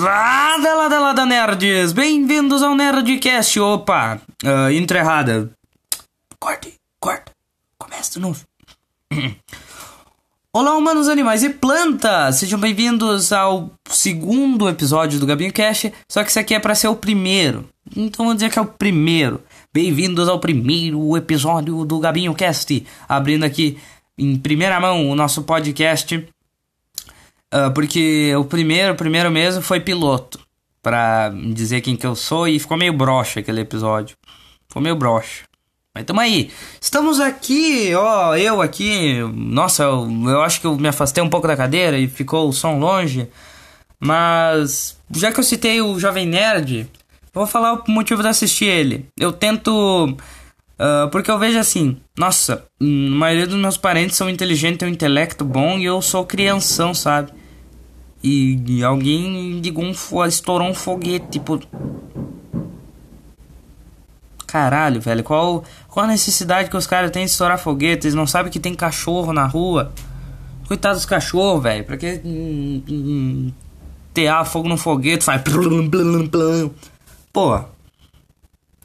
Lada, lada, lada, nerds! Bem-vindos ao Nerdcast! Opa! Uh, intro errada. Corte, corta. Começa de novo. Olá, humanos, animais e plantas! Sejam bem-vindos ao segundo episódio do Gabinho Cast, só que esse aqui é para ser o primeiro. Então vou dizer que é o primeiro. Bem-vindos ao primeiro episódio do Gabinho Cast. Abrindo aqui em primeira mão o nosso podcast. Uh, porque o primeiro, o primeiro mesmo foi piloto. Pra dizer quem que eu sou e ficou meio broxa aquele episódio. Ficou meio broxa. Mas tamo aí. Estamos aqui, ó, eu aqui. Nossa, eu, eu acho que eu me afastei um pouco da cadeira e ficou o som longe. Mas, já que eu citei o Jovem Nerd, Vou falar o motivo de assistir ele. Eu tento. Uh, porque eu vejo assim, nossa, a maioria dos meus parentes são inteligentes, têm um intelecto bom e eu sou crianção, sabe? E, alguém ligou um, estourou um foguete, tipo. Caralho, velho, qual, qual a necessidade que os caras têm de estourar foguete? Eles não sabem que tem cachorro na rua. Coitado dos cachorros, velho. Pra que. Hum, hum, tear fogo no foguete, faz. Pô,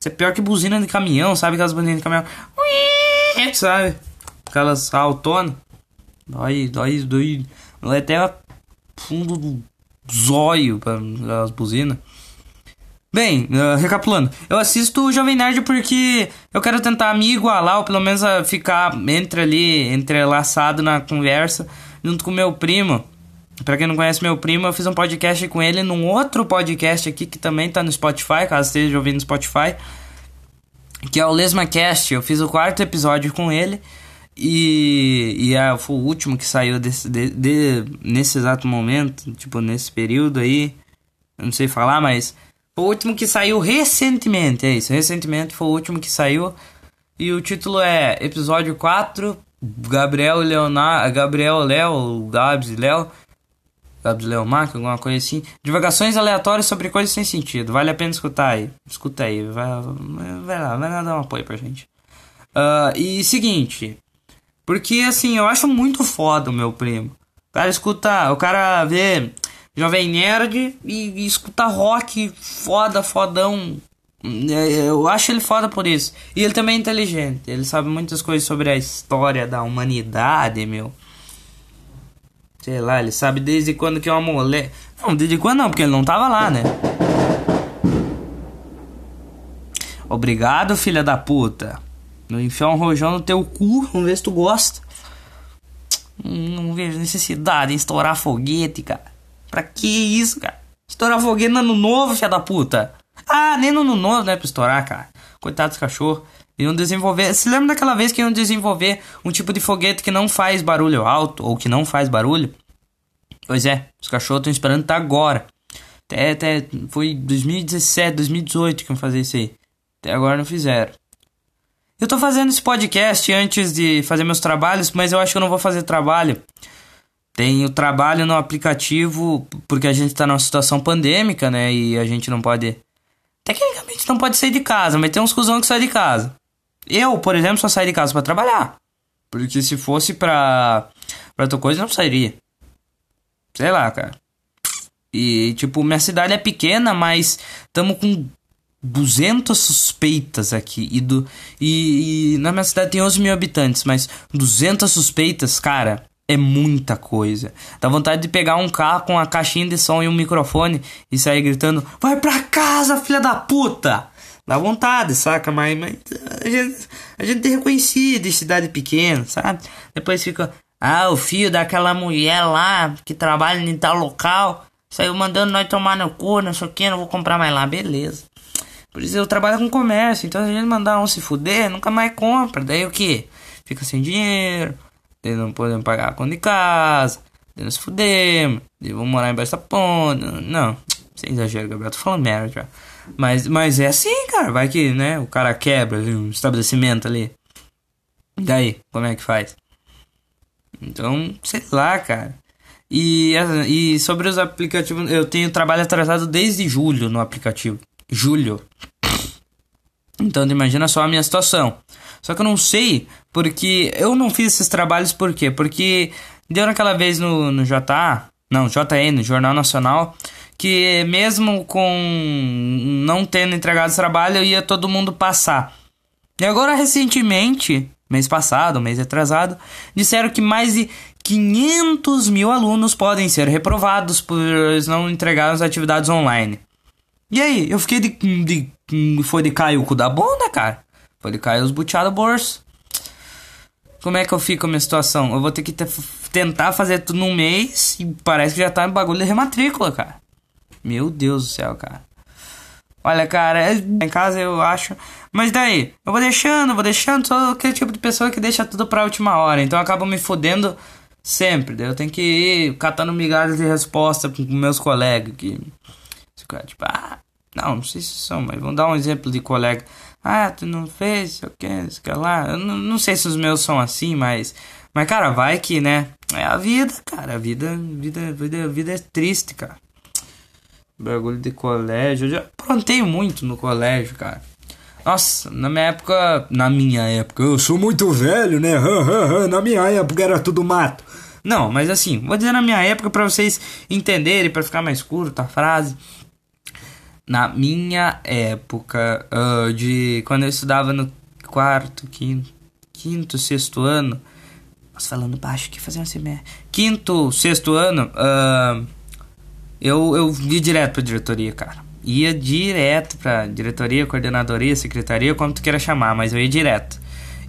isso é pior que buzina de caminhão, sabe? Aquelas buzinas de caminhão. Sabe? Aquelas autonas. Dói, dói, dói. Dói até fundo do zóio para as buzinas. Bem, uh, recapitulando, eu assisto o Jovem Nerd porque eu quero tentar me igualar, ou pelo menos ficar entre ali, entrelaçado na conversa, junto com meu primo. Pra quem não conhece meu primo, eu fiz um podcast com ele num outro podcast aqui que também tá no Spotify, caso esteja ouvindo no Spotify, que é o LesmaCast. Eu fiz o quarto episódio com ele e, e é, foi o último que saiu desse, de, de, nesse exato momento, tipo nesse período aí. Eu não sei falar, mas foi o último que saiu recentemente, é isso. Recentemente foi o último que saiu. E o título é Episódio 4, Gabriel Leonardo, Gabriel Léo, Gabs e Léo W. Leomark, alguma coisa assim. Divagações aleatórias sobre coisas sem sentido. Vale a pena escutar aí. Escuta aí. Vai, vai lá, vai lá dar um apoio pra gente. Uh, e seguinte. Porque assim, eu acho muito foda o meu primo. O cara escuta. O cara vê Jovem Nerd e, e escuta rock foda, fodão. É, eu acho ele foda por isso. E ele também é inteligente. Ele sabe muitas coisas sobre a história da humanidade, meu. Sei lá, ele sabe desde quando que é uma mulher. Não, desde quando não, porque ele não tava lá, né? Obrigado, filha da puta. Não enfiar um rojão no teu cu, vamos ver se tu gosta. Não vejo necessidade em estourar foguete, cara. Pra que isso, cara? Estourar foguete no ano novo, filha da puta. Ah, nem no ano novo, né, pra estourar, cara. Coitado dos cachorros. Iam desenvolver. Se lembra daquela vez que iam desenvolver um tipo de foguete que não faz barulho alto ou que não faz barulho? Pois é, os cachorros estão esperando até agora. Até, até foi 2017, 2018 que iam fazer isso aí. Até agora não fizeram. Eu tô fazendo esse podcast antes de fazer meus trabalhos, mas eu acho que eu não vou fazer trabalho. Tem o trabalho no aplicativo, porque a gente tá numa situação pandêmica, né? E a gente não pode. Tecnicamente não pode sair de casa, mas tem uns cuzão que saem de casa. Eu, por exemplo, só saio de casa para trabalhar. Porque se fosse pra, pra outra coisa, não sairia. Sei lá, cara. E, tipo, minha cidade é pequena, mas estamos com 200 suspeitas aqui. E, do, e, e, na minha cidade tem 11 mil habitantes, mas 200 suspeitas, cara, é muita coisa. Dá vontade de pegar um carro com uma caixinha de som e um microfone e sair gritando: Vai pra casa, filha da puta! Dá vontade, saca? Mas, mas a, gente, a gente é reconhecido de cidade pequena, sabe? Depois fica, ah, o filho daquela mulher lá que trabalha em tal local saiu mandando nós tomar no cu, não sei o que, não vou comprar mais lá, beleza. Por isso eu trabalho com comércio, então se a gente mandar um se fuder, nunca mais compra. Daí o que? Fica sem dinheiro, daí não podemos pagar a conta de casa, daí se fuder, daí vamos morar embaixo da ponte. Não, sem exagero, Gabriel, tô falando merda já. Mas, mas é assim, cara. Vai que, né? O cara quebra um estabelecimento ali. Daí, como é que faz? Então, sei lá, cara. E, e sobre os aplicativos, eu tenho trabalho atrasado desde julho no aplicativo. Julho. Então, imagina só a minha situação. Só que eu não sei, porque eu não fiz esses trabalhos por quê? Porque deu naquela vez no, no JA, não, JN, Jornal Nacional, que mesmo com não tendo entregado esse trabalho, ia todo mundo passar. E agora, recentemente, mês passado, mês atrasado, disseram que mais de 500 mil alunos podem ser reprovados por não entregar as atividades online. E aí, eu fiquei de. de foi de cair o cu da bunda, cara. Foi de cair os buteados bolso. Como é que eu fico a minha situação? Eu vou ter que tentar fazer tudo num mês e parece que já tá em bagulho de rematrícula, cara. Meu Deus do céu, cara. Olha, cara, é, em casa eu acho. Mas daí, eu vou deixando, vou deixando. Sou aquele tipo de pessoa que deixa tudo pra última hora. Então eu acabo me fodendo sempre. Daí eu tenho que ir catando migalhas de resposta com meus colegas. Que, tipo, ah, não, não sei se são, mas vamos dar um exemplo de colega. Ah, tu não fez, o que, sei lá. Eu não, não sei se os meus são assim, mas. Mas, cara, vai que, né? É a vida, cara. A vida, vida, vida, vida é triste, cara. Bagulho de colégio. Eu já aprontei muito no colégio, cara. Nossa, na minha época. Na minha época. Eu sou muito velho, né? na minha época era tudo mato. Não, mas assim, vou dizer na minha época para vocês entenderem, para ficar mais curta a frase na minha época uh, de quando eu estudava no quarto, quinto, quinto, sexto ano, nossa, falando baixo que fazer um semestre, quinto, sexto ano, uh, eu eu ia direto pra diretoria, cara. Ia direto pra diretoria, coordenadoria, secretaria, como tu queira chamar, mas eu ia direto.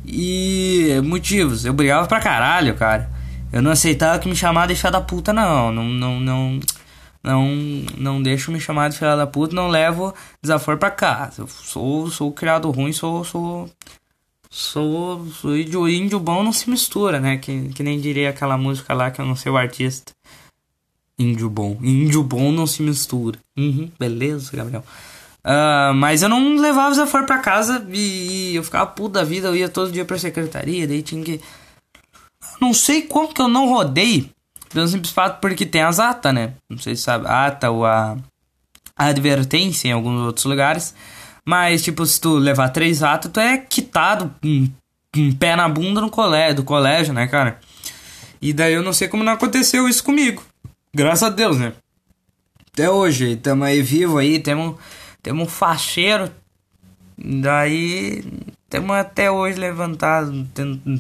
E motivos, eu brigava pra caralho, cara. Eu não aceitava que me chamava fé da puta, não. Não, não, não não não deixo me chamar de filha da puta, não levo desaforo pra casa. Eu sou, sou criado ruim, sou, sou, sou, sou índio, índio bom não se mistura, né? Que, que nem diria aquela música lá que eu não sei o artista. Índio bom. Índio bom não se mistura. Uhum, beleza, Gabriel. Uh, mas eu não levava desaforo pra casa e, e eu ficava puto da vida, eu ia todo dia pra secretaria, daí tinha que. Não sei como que eu não rodei pelo simples fato porque tem as atas, né? Não sei se sabe, a ata ou a, a advertência em alguns outros lugares. Mas, tipo, se tu levar três atas, tu é quitado um, um pé na bunda no colégio, do colégio, né, cara? E daí eu não sei como não aconteceu isso comigo. Graças a Deus, né? Até hoje, tamo aí vivo aí, temos temos um facheiro. Daí, temos até hoje levantado,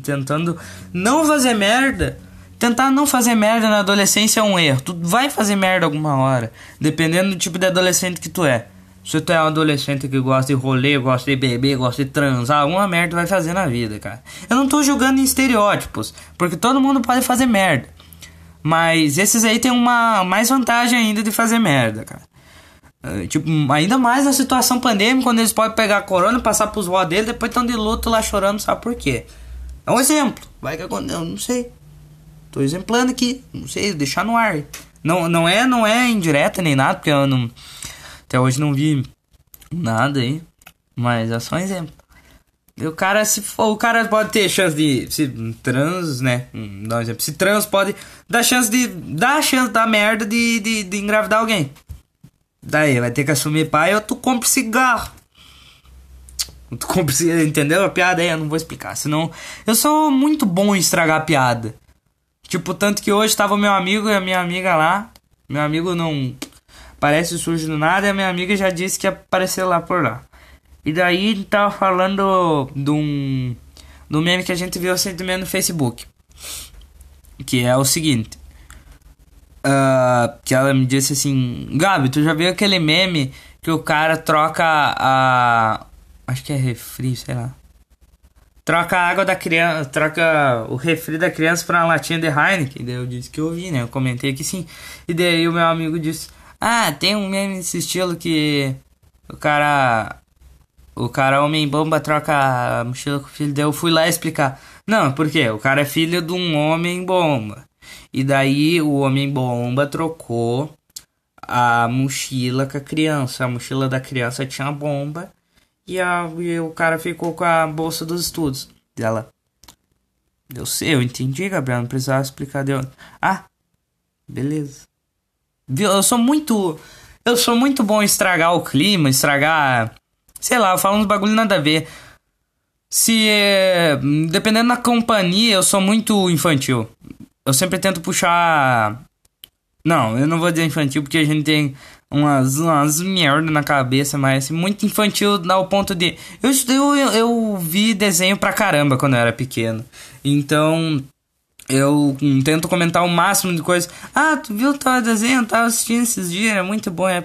tentando não fazer merda Tentar não fazer merda na adolescência é um erro. Tu vai fazer merda alguma hora, dependendo do tipo de adolescente que tu é. Se tu é um adolescente que gosta de rolê, gosta de beber, gosta de transar, alguma merda vai fazer na vida, cara. Eu não tô julgando em estereótipos, porque todo mundo pode fazer merda. Mas esses aí tem uma mais vantagem ainda de fazer merda, cara. Uh, tipo, ainda mais na situação pandêmica, quando eles podem pegar a corona, passar pros vó dele, depois estão de luto lá chorando, sabe por quê? É um exemplo. Vai que aconteceu, não sei. Tô exemplando aqui, não sei, deixar no ar. Não, não é, não é indireta nem nada, porque eu não até hoje não vi nada aí, mas é só um exemplo. O cara se for, o cara pode ter chance de se trans, né? Dá um exemplo. Se trans pode dar chance de dar chance da merda de, de, de engravidar alguém. Daí vai ter que assumir pai ou tu compra cigarro. Tu compra, entendeu a piada aí? Eu não vou explicar, senão eu sou muito bom em estragar a piada. Tipo, tanto que hoje tava o meu amigo e a minha amiga lá. Meu amigo não parece surge do nada e a minha amiga já disse que ia aparecer lá por lá. E daí tava falando de um, do meme que a gente viu recentemente no Facebook. Que é o seguinte. Uh, que ela me disse assim: Gabi, tu já viu aquele meme que o cara troca a. Acho que é refri, sei lá troca a água da criança, troca o refri da criança para uma latinha de Heineken. Daí eu disse que eu vi, né? Eu comentei que sim. E daí o meu amigo disse: Ah, tem um meme nesse estilo que o cara. O cara homem bomba troca a mochila com o filho. Daí eu fui lá explicar. Não, por quê? O cara é filho de um homem bomba. E daí o homem bomba trocou a mochila com a criança. A mochila da criança tinha bomba e, a, e o cara ficou com a bolsa dos estudos dela. Eu sei, eu entendi, Gabriel. Não precisava explicar. Deu. Ah, beleza. Viu? Eu sou muito. Eu sou muito bom em estragar o clima, estragar. Sei lá, eu falo uns bagulho nada a ver. Se. É, dependendo da companhia, eu sou muito infantil. Eu sempre tento puxar. Não, eu não vou dizer infantil porque a gente tem umas, umas merda na cabeça, mas muito infantil ao ponto de. Eu, eu, eu vi desenho pra caramba quando eu era pequeno. Então. Eu tento comentar o máximo de coisas. Ah, tu viu tal desenho? Tava assistindo esses dias, é muito bom. É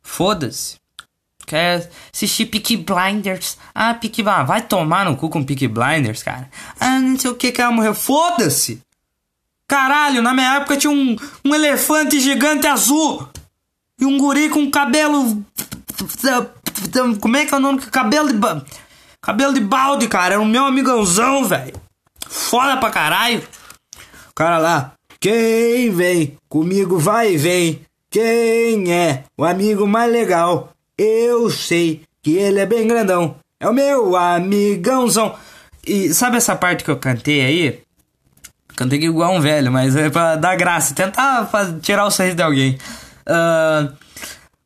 Foda-se. Quer assistir Peaky Blinders? Ah, Peaky Blinders. Vai tomar no cu com Peaky Blinders, cara. Ah, não sei o que que ela morreu. Foda-se! Caralho, na minha época tinha um, um elefante gigante azul. E um guri com cabelo. Como é que é o nome? Cabelo de. Cabelo de balde, cara. Era o meu amigãozão, velho. Foda pra caralho. O cara lá. Quem vem comigo vai e vem. Quem é o amigo mais legal? Eu sei que ele é bem grandão. É o meu amigãozão. E sabe essa parte que eu cantei aí? Cantei igual um velho, mas é pra dar graça, tentar tirar o sorriso de alguém. Uh,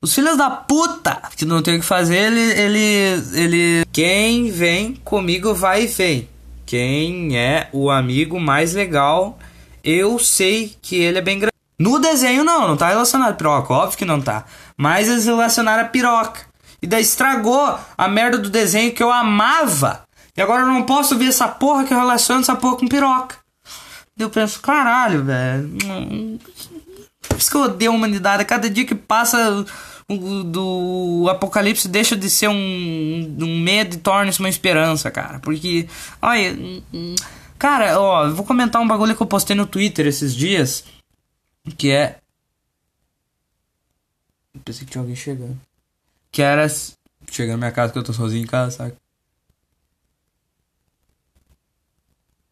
os filhos da puta que não tem o que fazer, ele, ele, ele. Quem vem comigo vai e vem. Quem é o amigo mais legal? Eu sei que ele é bem grande. No desenho não, não tá relacionado a piroca, óbvio que não tá. Mas eles relacionaram a piroca. E daí estragou a merda do desenho que eu amava. E agora eu não posso ver essa porra que eu relaciono essa porra com piroca. Eu penso, caralho, velho. Por isso que eu odeio a humanidade. Cada dia que passa o, do apocalipse deixa de ser um, um medo e torna-se uma esperança, cara. Porque, olha. Cara, ó, vou comentar um bagulho que eu postei no Twitter esses dias. Que é. Eu pensei que tinha alguém chegando. Que era. Chegando na minha casa que eu tô sozinho em casa, sabe?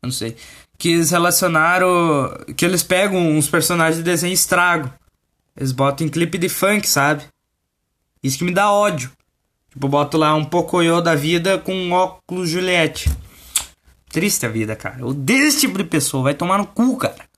Eu não sei que eles relacionaram. Que eles pegam uns personagens de desenho e estragam. Eles botam em clipe de funk, sabe? Isso que me dá ódio. Tipo, boto lá um Pocoyo da vida com um óculos Juliette. Triste a vida, cara. Eu odeio esse tipo de pessoa. Vai tomar no cu, cara.